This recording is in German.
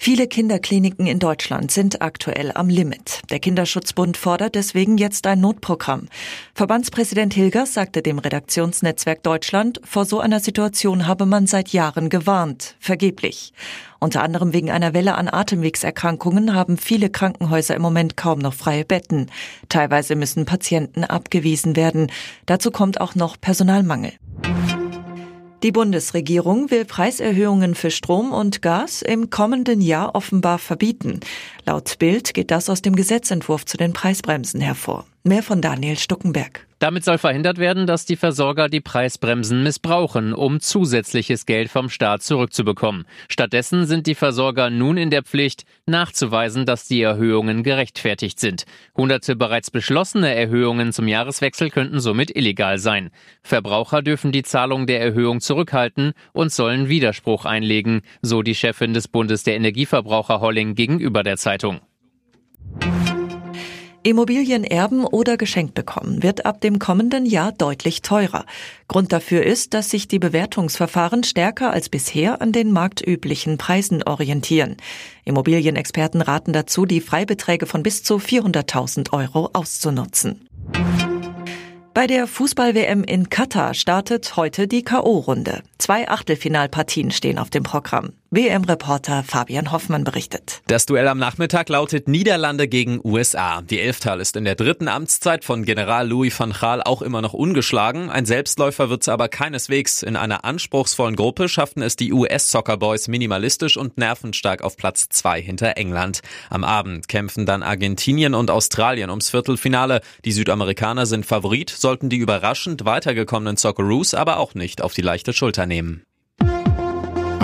Viele Kinderkliniken in Deutschland sind aktuell am Limit. Der Kinderschutzbund fordert deswegen jetzt ein Notprogramm. Verbandspräsident Hilgers sagte dem Redaktionsnetzwerk Deutschland, vor so einer Situation habe man seit Jahren gewarnt. Vergeblich. Unter anderem wegen einer Welle an Atemwegserkrankungen haben viele Krankenhäuser im Moment kaum noch freie Betten. Teilweise müssen Patienten abgewiesen werden. Dazu kommt auch noch Personalmangel. Die Bundesregierung will Preiserhöhungen für Strom und Gas im kommenden Jahr offenbar verbieten. Laut Bild geht das aus dem Gesetzentwurf zu den Preisbremsen hervor. Mehr von Daniel Stuckenberg. Damit soll verhindert werden, dass die Versorger die Preisbremsen missbrauchen, um zusätzliches Geld vom Staat zurückzubekommen. Stattdessen sind die Versorger nun in der Pflicht, nachzuweisen, dass die Erhöhungen gerechtfertigt sind. Hunderte bereits beschlossene Erhöhungen zum Jahreswechsel könnten somit illegal sein. Verbraucher dürfen die Zahlung der Erhöhung zurückhalten und sollen Widerspruch einlegen, so die Chefin des Bundes der Energieverbraucher Holling gegenüber der Zeitung. Immobilien erben oder geschenkt bekommen wird ab dem kommenden Jahr deutlich teurer. Grund dafür ist, dass sich die Bewertungsverfahren stärker als bisher an den marktüblichen Preisen orientieren. Immobilienexperten raten dazu, die Freibeträge von bis zu 400.000 Euro auszunutzen. Bei der Fußball-WM in Katar startet heute die K.O.-Runde. Zwei Achtelfinalpartien stehen auf dem Programm. WM-Reporter Fabian Hoffmann berichtet. Das Duell am Nachmittag lautet Niederlande gegen USA. Die Elftal ist in der dritten Amtszeit von General Louis van Gaal auch immer noch ungeschlagen. Ein Selbstläufer wird es aber keineswegs. In einer anspruchsvollen Gruppe schafften es die US-Soccer-Boys minimalistisch und nervenstark auf Platz zwei hinter England. Am Abend kämpfen dann Argentinien und Australien ums Viertelfinale. Die Südamerikaner sind Favorit, sollten die überraschend weitergekommenen Socceroos aber auch nicht auf die leichte Schulter nehmen.